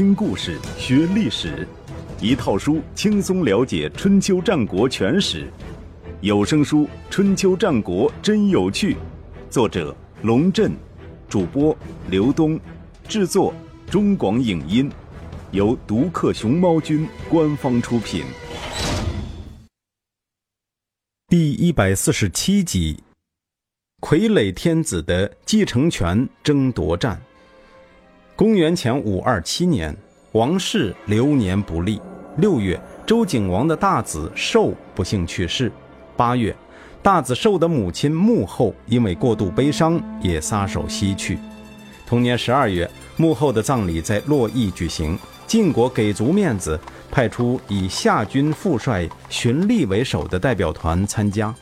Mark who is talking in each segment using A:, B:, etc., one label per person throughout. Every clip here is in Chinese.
A: 听故事学历史，一套书轻松了解春秋战国全史。有声书《春秋战国真有趣》，作者龙震，主播刘东，制作中广影音，由独克熊猫君官方出品。第一百四十七集：傀儡天子的继承权争夺战。公元前五二七年，王室流年不利。六月，周景王的大子寿不幸去世。八月，大子寿的母亲穆后因为过度悲伤，也撒手西去。同年十二月，穆后的葬礼在洛邑举行。晋国给足面子，派出以夏军副帅荀立为首的代表团参加。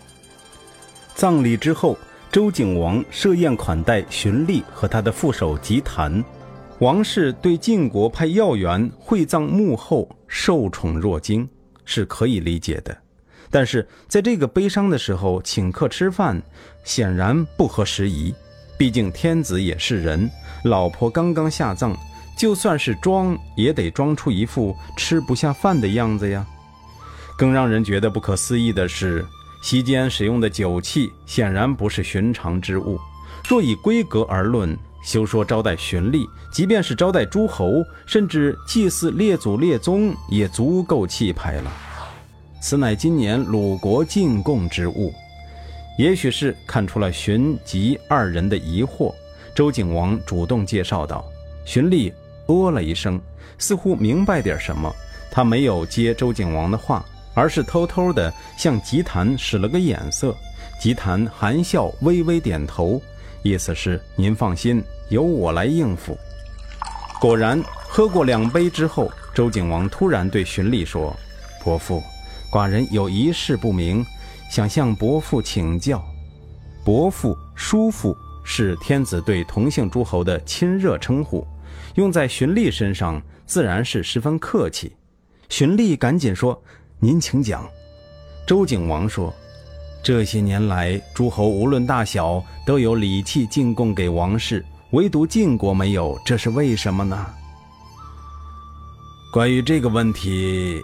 A: 葬礼之后，周景王设宴款待荀立和他的副手吉谈。王室对晋国派要员会葬墓后受宠若惊是可以理解的，但是在这个悲伤的时候请客吃饭，显然不合时宜。毕竟天子也是人，老婆刚刚下葬，就算是装也得装出一副吃不下饭的样子呀。更让人觉得不可思议的是，席间使用的酒器显然不是寻常之物。若以规格而论，休说招待荀立，即便是招待诸侯，甚至祭祀列祖列宗，也足够气派了。此乃今年鲁国进贡之物。也许是看出了荀吉二人的疑惑，周景王主动介绍道：“荀立哦了一声，似乎明白点什么。他没有接周景王的话，而是偷偷地向吉谈使了个眼色。吉谈含笑微微点头。意思是您放心，由我来应付。果然，喝过两杯之后，周景王突然对荀立说：“伯父，寡人有一事不明，想向伯父请教。”伯父、叔父是天子对同姓诸侯的亲热称呼，用在荀立身上自然是十分客气。荀立赶紧说：“您请讲。”周景王说。这些年来，诸侯无论大小都有礼器进贡给王室，唯独晋国没有，这是为什么呢？关于这个问题，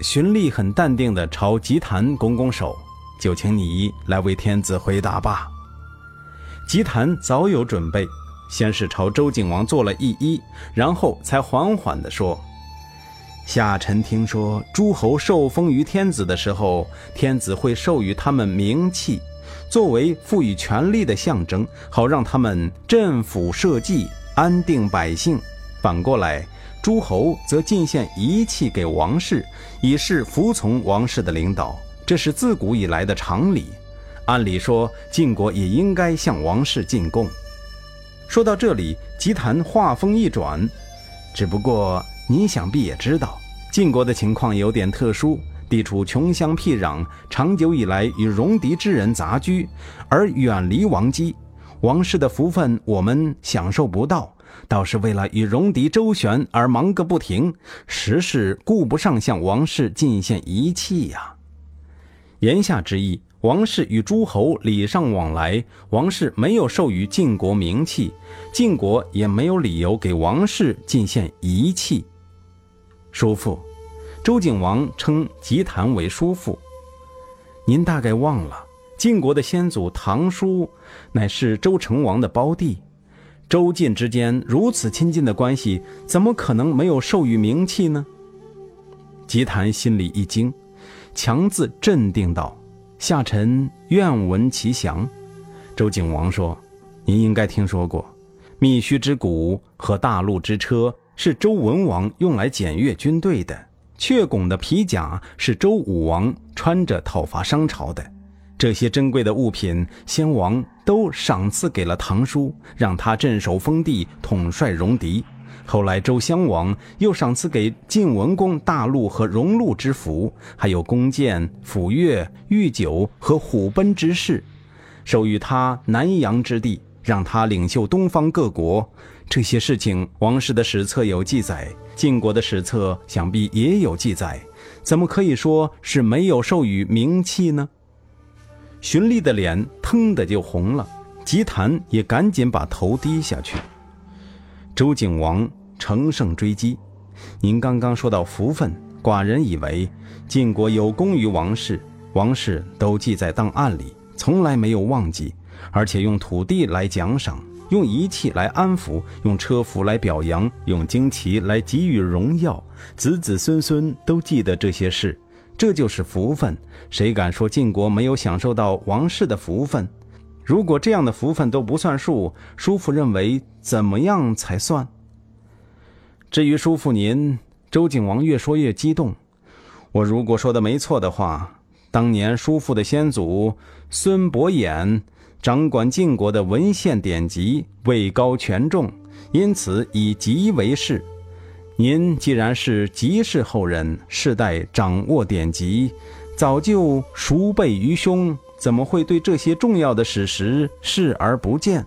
A: 荀立很淡定地朝吉谈拱拱手，就请你来为天子回答吧。吉谈早有准备，先是朝周景王做了一揖，然后才缓缓地说。下臣听说，诸侯受封于天子的时候，天子会授予他们名器，作为赋予权力的象征，好让他们镇抚社稷、安定百姓。反过来，诸侯则进献仪器给王室，以示服从王室的领导。这是自古以来的常理。按理说，晋国也应该向王室进贡。说到这里，吉谈话锋一转，只不过。你想必也知道，晋国的情况有点特殊，地处穷乡僻壤，长久以来与戎狄之人杂居，而远离王姬，王室的福分我们享受不到，倒是为了与戎狄周旋而忙个不停，实是顾不上向王室进献仪器呀。言下之意，王室与诸侯礼尚往来，王室没有授予晋国名器，晋国也没有理由给王室进献仪器。叔父，周景王称吉檀为叔父。您大概忘了，晋国的先祖唐叔乃是周成王的胞弟，周晋之间如此亲近的关系，怎么可能没有授予名器呢？吉檀心里一惊，强自镇定道：“下臣愿闻其详。”周景王说：“您应该听说过，密须之鼓和大路之车。”是周文王用来检阅军队的，雀拱的皮甲是周武王穿着讨伐商朝的。这些珍贵的物品，先王都赏赐给了唐叔，让他镇守封地，统帅戎狄。后来周襄王又赏赐给晋文公大陆和戎禄之服，还有弓箭、斧钺、御酒和虎贲之饰，授予他南阳之地，让他领袖东方各国。这些事情，王室的史册有记载，晋国的史册想必也有记载，怎么可以说是没有授予名器呢？荀立的脸腾的就红了，吉谈也赶紧把头低下去。周景王乘胜追击。您刚刚说到福分，寡人以为晋国有功于王室，王室都记在档案里，从来没有忘记，而且用土地来奖赏，用仪器来安抚，用车服来表扬，用旌旗来给予荣耀，子子孙孙都记得这些事，这就是福分。谁敢说晋国没有享受到王室的福分？如果这样的福分都不算数，叔父认为怎么样才算？至于叔父您，周景王越说越激动。我如果说的没错的话，当年叔父的先祖孙伯衍掌管晋国的文献典籍，位高权重，因此以籍为氏。您既然是吉氏后人，世代掌握典籍，早就熟背于胸。怎么会对这些重要的史实视而不见？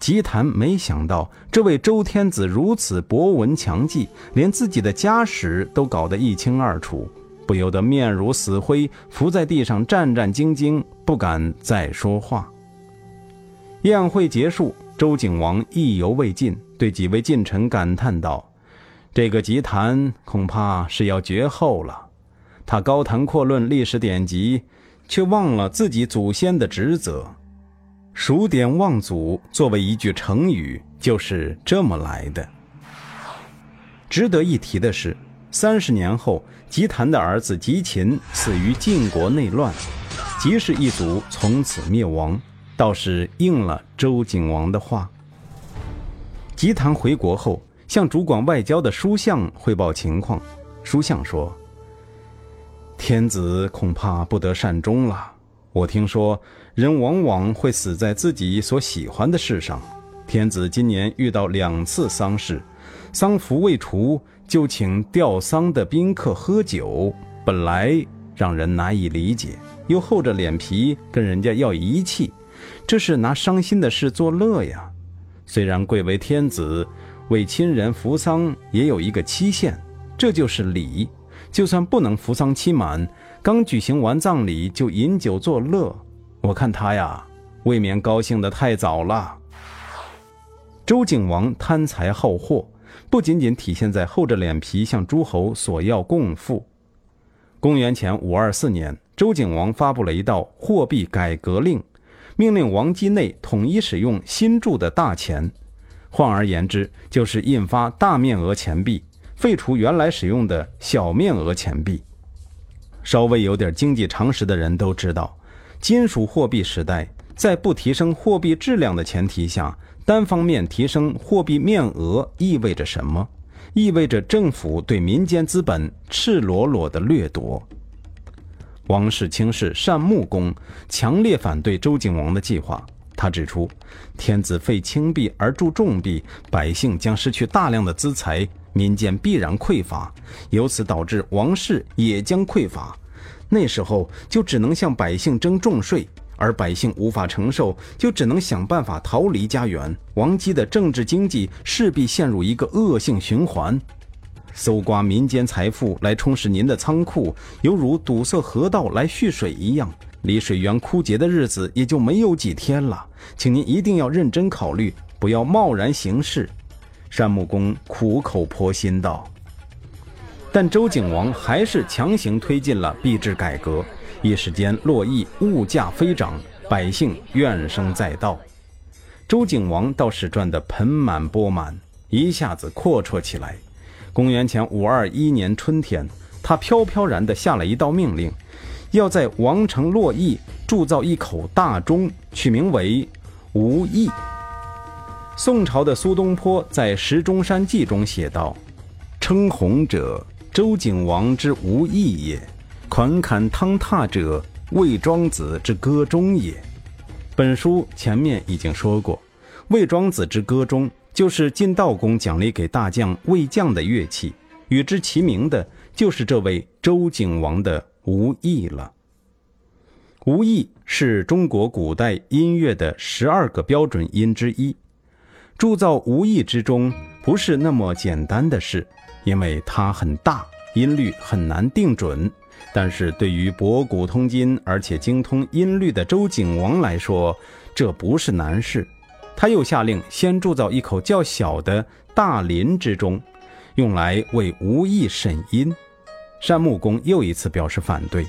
A: 吉谈没想到这位周天子如此博闻强记，连自己的家史都搞得一清二楚，不由得面如死灰，伏在地上战战兢兢，不敢再说话。宴会结束，周景王意犹未尽，对几位近臣感叹道：“这个吉谈恐怕是要绝后了。他高谈阔论历史典籍。”却忘了自己祖先的职责，数典忘祖作为一句成语就是这么来的。值得一提的是，三十年后，吉谈的儿子吉秦死于晋国内乱，吉氏一族从此灭亡，倒是应了周景王的话。吉谈回国后，向主管外交的书相汇报情况，书相说。天子恐怕不得善终了。我听说，人往往会死在自己所喜欢的事上。天子今年遇到两次丧事，丧服未除，就请吊丧的宾客喝酒，本来让人难以理解，又厚着脸皮跟人家要仪器，这是拿伤心的事作乐呀。虽然贵为天子，为亲人服丧也有一个期限，这就是礼。就算不能扶丧期满，刚举行完葬礼就饮酒作乐，我看他呀，未免高兴得太早了。周景王贪财好货，不仅仅体现在厚着脸皮向诸侯索要贡赋。公元前五二四年，周景王发布了一道货币改革令，命令王畿内统一使用新铸的大钱，换而言之，就是印发大面额钱币。废除原来使用的小面额钱币。稍微有点经济常识的人都知道，金属货币时代在不提升货币质量的前提下，单方面提升货币面额意味着什么？意味着政府对民间资本赤裸裸的掠夺。王室卿士单穆公强烈反对周景王的计划。他指出，天子废轻币而铸重币，百姓将失去大量的资财。民间必然匮乏，由此导致王室也将匮乏。那时候就只能向百姓征重税，而百姓无法承受，就只能想办法逃离家园。王姬的政治经济势必陷入一个恶性循环。搜刮民间财富来充实您的仓库，犹如堵塞河道来蓄水一样，离水源枯竭的日子也就没有几天了。请您一定要认真考虑，不要贸然行事。单木公苦口婆心道：“但周景王还是强行推进了币制改革，一时间洛邑物价飞涨，百姓怨声载道。周景王倒是赚得盆满钵满，一下子阔绰起来。公元前五二一年春天，他飘飘然地下了一道命令，要在王城洛邑铸造一口大钟，取名为无益。”宋朝的苏东坡在《石钟山记》中写道：“称鸿者，周景王之无义也；款侃汤踏者，魏庄子之歌中也。”本书前面已经说过，魏庄子之歌中就是晋悼公奖励给大将魏将的乐器，与之齐名的就是这位周景王的无义了。无意是中国古代音乐的十二个标准音之一。铸造无意之中不是那么简单的事，因为它很大，音律很难定准。但是对于博古通今而且精通音律的周景王来说，这不是难事。他又下令先铸造一口较小的大林之中，用来为吴懿审音。单穆公又一次表示反对。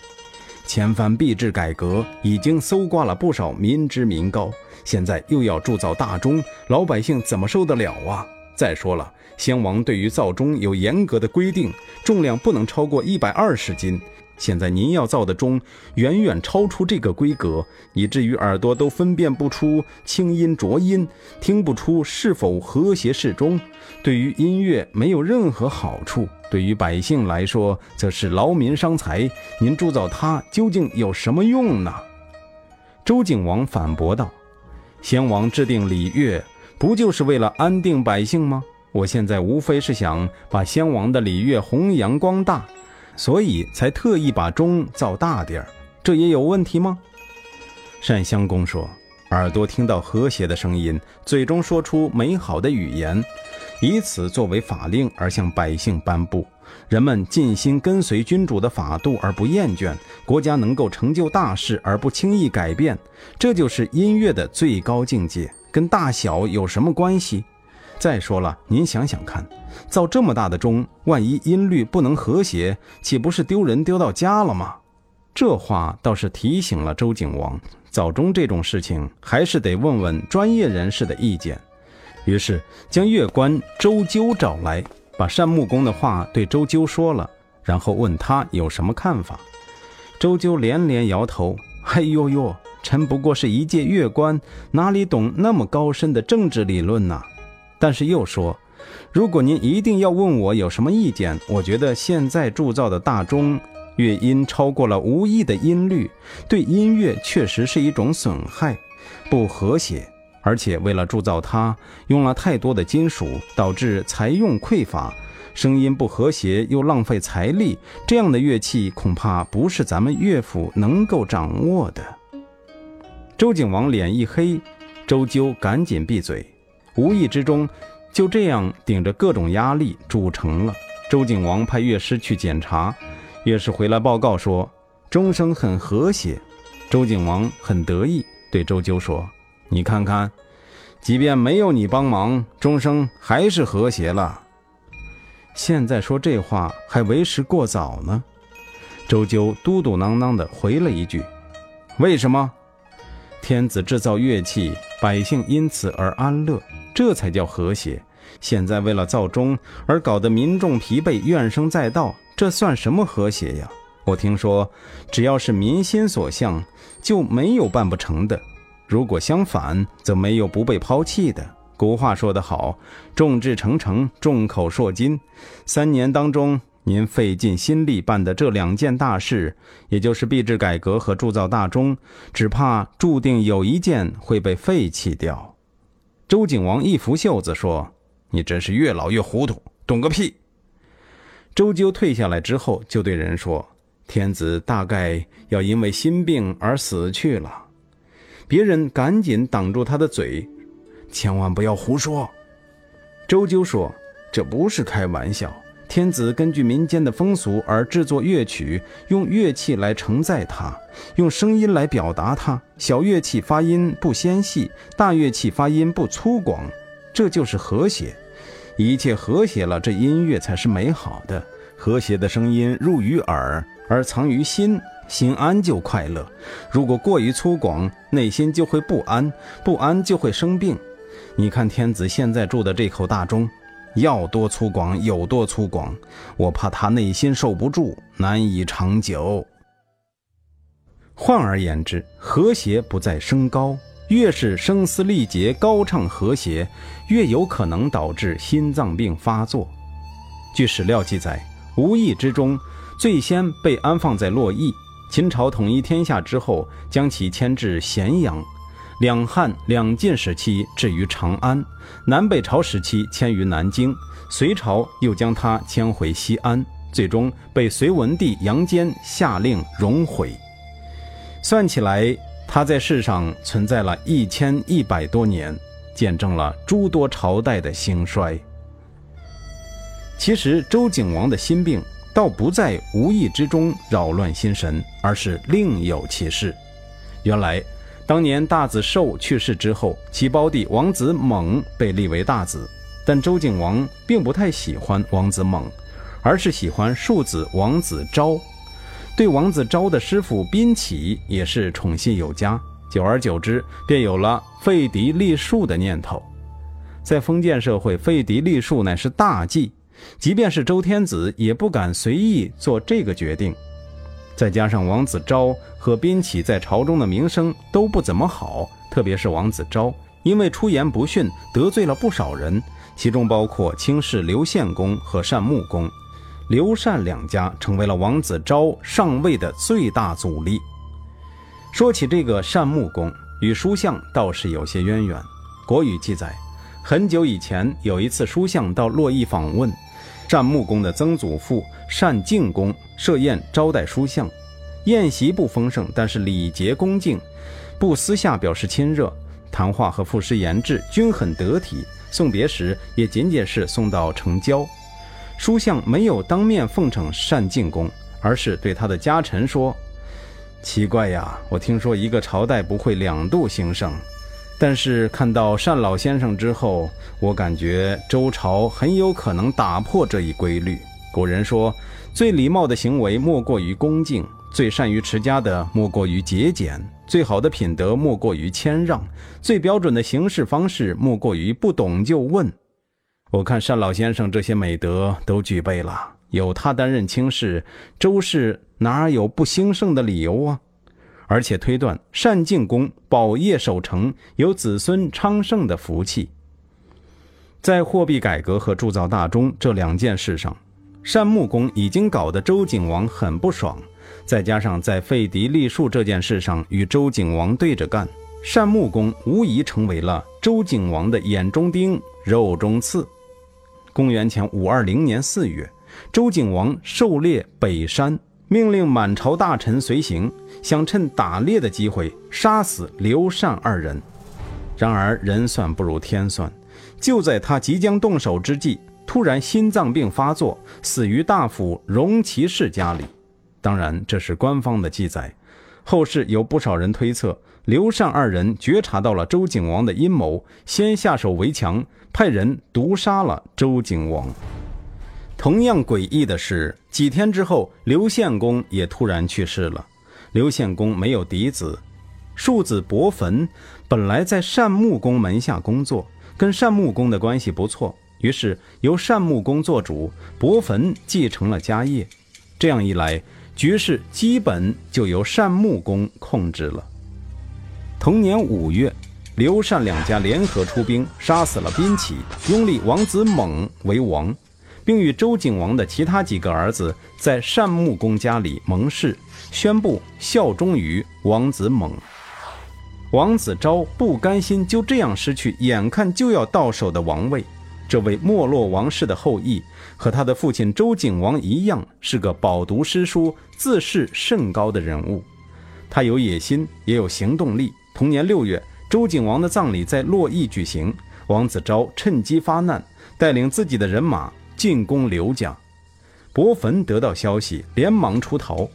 A: 前番币制改革已经搜刮了不少民脂民膏，现在又要铸造大钟，老百姓怎么受得了啊？再说了，先王对于造钟有严格的规定，重量不能超过一百二十斤。现在您要造的钟远远超出这个规格，以至于耳朵都分辨不出清音浊音，听不出是否和谐适中，对于音乐没有任何好处。对于百姓来说，则是劳民伤财。您铸造它究竟有什么用呢？周景王反驳道：“先王制定礼乐，不就是为了安定百姓吗？我现在无非是想把先王的礼乐弘扬光大。”所以才特意把钟造大点儿，这也有问题吗？单襄公说：“耳朵听到和谐的声音，嘴中说出美好的语言，以此作为法令而向百姓颁布，人们尽心跟随君主的法度而不厌倦，国家能够成就大事而不轻易改变，这就是音乐的最高境界。跟大小有什么关系？再说了，您想想看。”造这么大的钟，万一音律不能和谐，岂不是丢人丢到家了吗？这话倒是提醒了周景王，造钟这种事情还是得问问专业人士的意见。于是将乐官周啾找来，把单穆公的话对周啾说了，然后问他有什么看法。周啾连连摇头：“哎呦呦，臣不过是一介乐官，哪里懂那么高深的政治理论呢？”但是又说。如果您一定要问我有什么意见，我觉得现在铸造的大钟乐音超过了无意的音律，对音乐确实是一种损害，不和谐。而且为了铸造它，用了太多的金属，导致财用匮乏，声音不和谐又浪费财力。这样的乐器恐怕不是咱们乐府能够掌握的。周景王脸一黑，周究赶紧闭嘴。无意之中。就这样顶着各种压力铸成了。周景王派乐师去检查，乐师回来报告说钟声很和谐。周景王很得意，对周啾说：“你看看，即便没有你帮忙，钟声还是和谐了。”现在说这话还为时过早呢。周啾嘟嘟囔囔地回了一句：“为什么？天子制造乐器，百姓因此而安乐。”这才叫和谐。现在为了造钟而搞得民众疲惫、怨声载道，这算什么和谐呀？我听说，只要是民心所向，就没有办不成的；如果相反，则没有不被抛弃的。古话说得好：“众志成城，众口铄金。”三年当中，您费尽心力办的这两件大事，也就是币制改革和铸造大钟，只怕注定有一件会被废弃掉。周景王一拂袖子说：“你真是越老越糊涂，懂个屁！”周啾退下来之后，就对人说：“天子大概要因为心病而死去了。”别人赶紧挡住他的嘴：“千万不要胡说！”周啾说：“这不是开玩笑。”天子根据民间的风俗而制作乐曲，用乐器来承载它，用声音来表达它。小乐器发音不纤细，大乐器发音不粗犷，这就是和谐。一切和谐了，这音乐才是美好的。和谐的声音入于耳，而藏于心，心安就快乐。如果过于粗犷，内心就会不安，不安就会生病。你看天子现在住的这口大钟。要多粗犷有多粗犷，我怕他内心受不住，难以长久。换而言之，和谐不在升高，越是声嘶力竭、高唱和谐，越有可能导致心脏病发作。据史料记载，无意之中最先被安放在洛邑。秦朝统一天下之后，将其迁至咸阳。两汉、两晋时期置于长安，南北朝时期迁于南京，隋朝又将它迁回西安，最终被隋文帝杨坚下令熔毁。算起来，它在世上存在了一千一百多年，见证了诸多朝代的兴衰。其实，周景王的心病倒不在无意之中扰乱心神，而是另有其事。原来。当年大子寿去世之后，其胞弟王子猛被立为大子，但周景王并不太喜欢王子猛，而是喜欢庶子王子昭。对王子昭的师傅宾启也是宠信有加，久而久之，便有了废嫡立庶的念头。在封建社会，废嫡立庶乃是大忌，即便是周天子也不敢随意做这个决定。再加上王子昭和宾启在朝中的名声都不怎么好，特别是王子昭，因为出言不逊，得罪了不少人，其中包括卿士刘献公和单穆公。刘单两家成为了王子昭上位的最大阻力。说起这个单穆公，与书相倒是有些渊源。《国语》记载，很久以前有一次书相到洛邑访问。单穆公的曾祖父单敬公设宴招待书相，宴席不丰盛，但是礼节恭敬，不私下表示亲热，谈话和赋诗言志均很得体。送别时也仅仅是送到城郊。书相没有当面奉承单进公，而是对他的家臣说：“奇怪呀，我听说一个朝代不会两度兴盛。”但是看到单老先生之后，我感觉周朝很有可能打破这一规律。古人说，最礼貌的行为莫过于恭敬，最善于持家的莫过于节俭，最好的品德莫过于谦让，最标准的行事方式莫过于不懂就问。我看单老先生这些美德都具备了，有他担任卿士，周氏哪有不兴盛的理由啊？而且推断单进公保业守成，有子孙昌盛的福气。在货币改革和铸造大钟这两件事上，单穆公已经搞得周景王很不爽，再加上在废嫡立庶这件事上与周景王对着干，单穆公无疑成为了周景王的眼中钉、肉中刺。公元前五二零年四月，周景王狩猎北山。命令满朝大臣随行，想趁打猎的机会杀死刘禅二人。然而人算不如天算，就在他即将动手之际，突然心脏病发作，死于大夫荣其氏家里。当然，这是官方的记载。后世有不少人推测，刘禅二人觉察到了周景王的阴谋，先下手为强，派人毒杀了周景王。同样诡异的是，几天之后，刘献公也突然去世了。刘献公没有嫡子，庶子伯坟本来在单穆公门下工作，跟单穆公的关系不错，于是由单穆公做主，伯坟继承了家业。这样一来，局势基本就由单穆公控制了。同年五月，刘禅两家联合出兵，杀死了宾起，拥立王子猛为王。并与周景王的其他几个儿子在单穆公家里盟誓，宣布效忠于王子猛。王子昭不甘心就这样失去眼看就要到手的王位。这位没落王室的后裔，和他的父亲周景王一样，是个饱读诗书、自视甚高的人物。他有野心，也有行动力。同年六月，周景王的葬礼在洛邑举行，王子昭趁机发难，带领自己的人马。进攻刘家，伯坟得到消息，连忙出逃。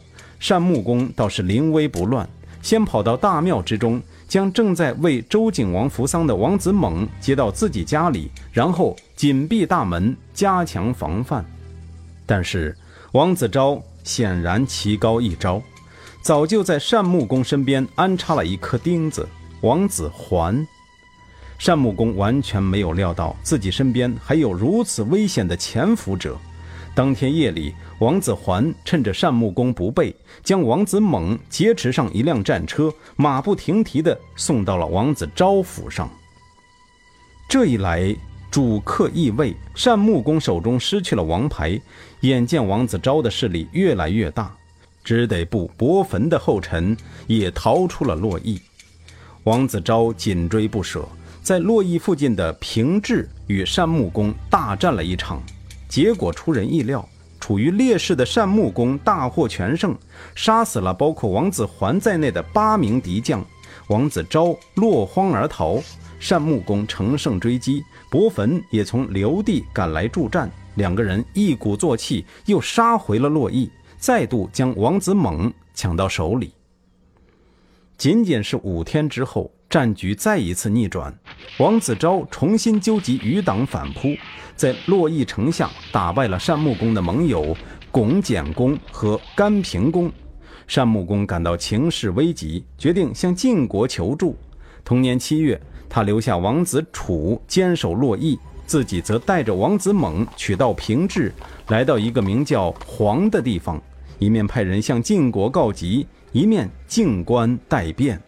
A: 单穆公倒是临危不乱，先跑到大庙之中，将正在为周景王扶丧的王子猛接到自己家里，然后紧闭大门，加强防范。但是王子昭显然棋高一招，早就在单穆公身边安插了一颗钉子——王子环。单穆公完全没有料到自己身边还有如此危险的潜伏者。当天夜里，王子环趁着单穆公不备，将王子猛劫持上一辆战车，马不停蹄地送到了王子昭府上。这一来，主客易位，单穆公手中失去了王牌。眼见王子昭的势力越来越大，只得步伯坟的后尘，也逃出了洛邑。王子昭紧追不舍。在洛邑附近的平治与单穆公大战了一场，结果出人意料，处于劣势的单穆公大获全胜，杀死了包括王子环在内的八名敌将，王子昭落荒而逃。单穆公乘胜追击，伯坟也从刘地赶来助战，两个人一鼓作气又杀回了洛邑，再度将王子猛抢到手里。仅仅是五天之后，战局再一次逆转，王子昭重新纠集余党反扑，在洛邑城下打败了单穆公的盟友巩简公和甘平公。单穆公感到情势危急，决定向晋国求助。同年七月，他留下王子楚坚守洛邑，自己则带着王子猛取道平治，来到一个名叫黄的地方，一面派人向晋国告急，一面静观待变。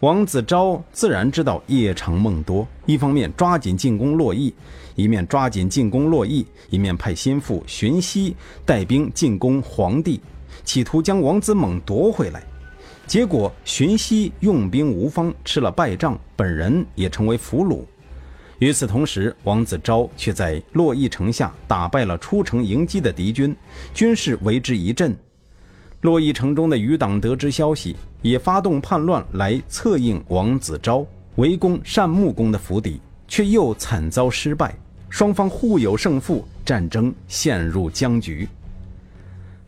A: 王子昭自然知道夜长梦多，一方面抓紧进攻洛邑，一面抓紧进攻洛邑，一面派心腹荀息带兵进攻黄地。企图将王子猛夺回来，结果荀息用兵无方，吃了败仗，本人也成为俘虏。与此同时，王子昭却在洛邑城下打败了出城迎击的敌军，军事为之一振。洛邑城中的余党得知消息，也发动叛乱来策应王子昭，围攻单穆公的府邸，却又惨遭失败，双方互有胜负，战争陷入僵局。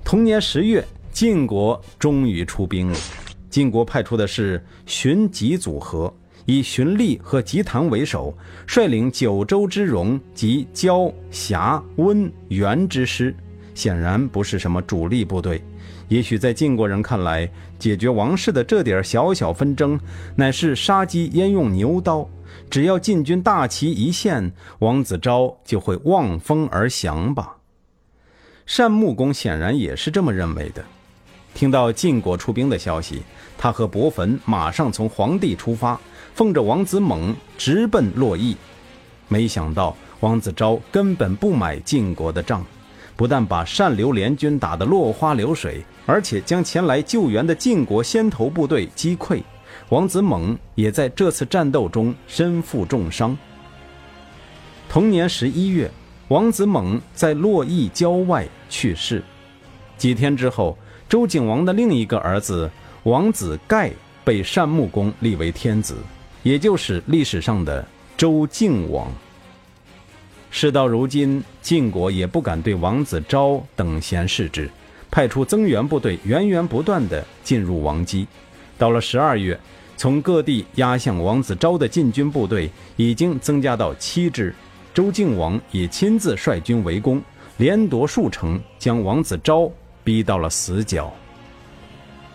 A: 同年十月，晋国终于出兵了。晋国派出的是荀吉组合，以荀立和吉谭为首，率领九州之戎及交、瑕、温、元之师，显然不是什么主力部队。也许在晋国人看来，解决王室的这点小小纷争，乃是杀鸡焉用牛刀。只要晋军大旗一现，王子昭就会望风而降吧。单穆公显然也是这么认为的。听到晋国出兵的消息，他和伯坟马上从黄帝出发，奉着王子猛直奔洛邑。没想到王子昭根本不买晋国的账，不但把单刘联军打得落花流水，而且将前来救援的晋国先头部队击溃。王子猛也在这次战斗中身负重伤。同年十一月。王子猛在洛邑郊外去世，几天之后，周景王的另一个儿子王子盖被单穆公立为天子，也就是历史上的周敬王。事到如今，晋国也不敢对王子昭等闲视之，派出增援部队源源不断地进入王畿。到了十二月，从各地压向王子昭的晋军部队已经增加到七支。周敬王也亲自率军围攻，连夺数城，将王子昭逼到了死角。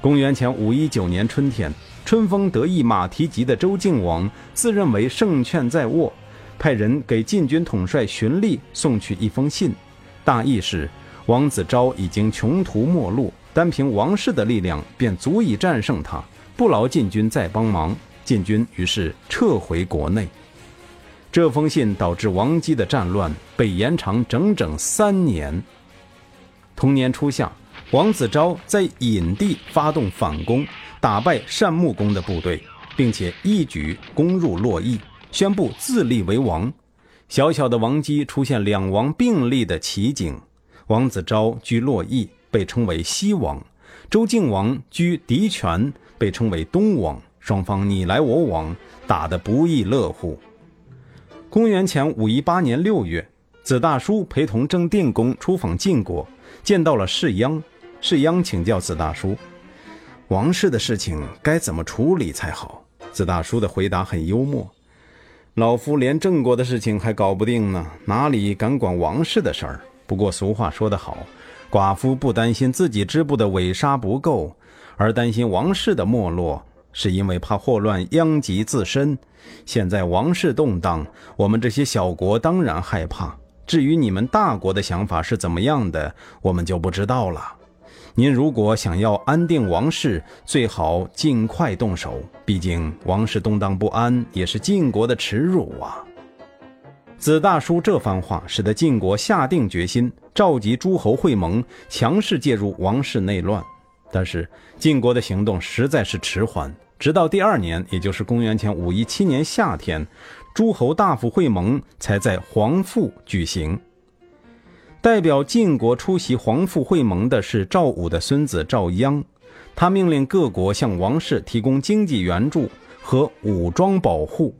A: 公元前五一九年春天，春风得意马蹄疾的周敬王自认为胜券在握，派人给晋军统帅荀立送去一封信，大意是王子昭已经穷途末路，单凭王室的力量便足以战胜他，不劳晋军再帮忙。晋军于是撤回国内。这封信导致王姬的战乱被延长整整三年。同年初夏，王子昭在隐地发动反攻，打败单穆公的部队，并且一举攻入洛邑，宣布自立为王。小小的王姬出现两王并立的奇景：王子昭居洛邑，被称为西王；周敬王居狄泉，被称为东王。双方你来我往，打得不亦乐乎。公元前五一八年六月，子大叔陪同郑定公出访晋国，见到了世鞅。世鞅请教子大叔：“王室的事情该怎么处理才好？”子大叔的回答很幽默：“老夫连郑国的事情还搞不定呢，哪里敢管王室的事儿？不过俗话说得好，寡妇不担心自己织布的尾纱不够，而担心王室的没落。”是因为怕祸乱殃及自身。现在王室动荡，我们这些小国当然害怕。至于你们大国的想法是怎么样的，我们就不知道了。您如果想要安定王室，最好尽快动手。毕竟王室动荡不安，也是晋国的耻辱啊！子大叔这番话，使得晋国下定决心，召集诸侯会盟，强势介入王室内乱。但是晋国的行动实在是迟缓。直到第二年，也就是公元前五一七年夏天，诸侯大夫会盟才在黄父举行。代表晋国出席黄父会盟的是赵武的孙子赵鞅，他命令各国向王室提供经济援助和武装保护。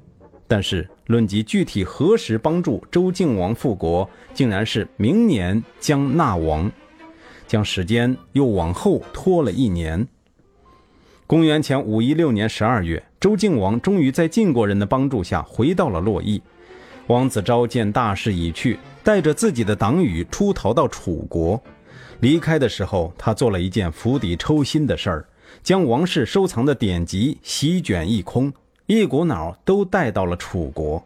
A: 但是论及具体何时帮助周敬王复国，竟然是明年将纳王，将时间又往后拖了一年。公元前五一六年十二月，周敬王终于在晋国人的帮助下回到了洛邑。王子昭见大势已去，带着自己的党羽出逃到楚国。离开的时候，他做了一件釜底抽薪的事儿，将王室收藏的典籍席卷一空，一股脑都带到了楚国。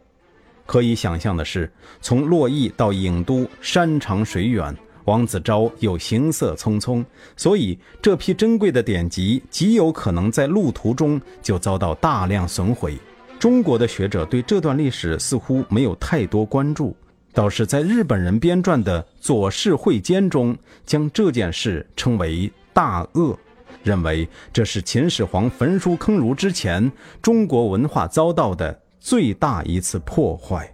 A: 可以想象的是，从洛邑到郢都，山长水远。王子昭又行色匆匆，所以这批珍贵的典籍极有可能在路途中就遭到大量损毁。中国的学者对这段历史似乎没有太多关注，倒是在日本人编撰的《左氏会笺》中，将这件事称为“大恶”，认为这是秦始皇焚书坑儒之前中国文化遭到的最大一次破坏。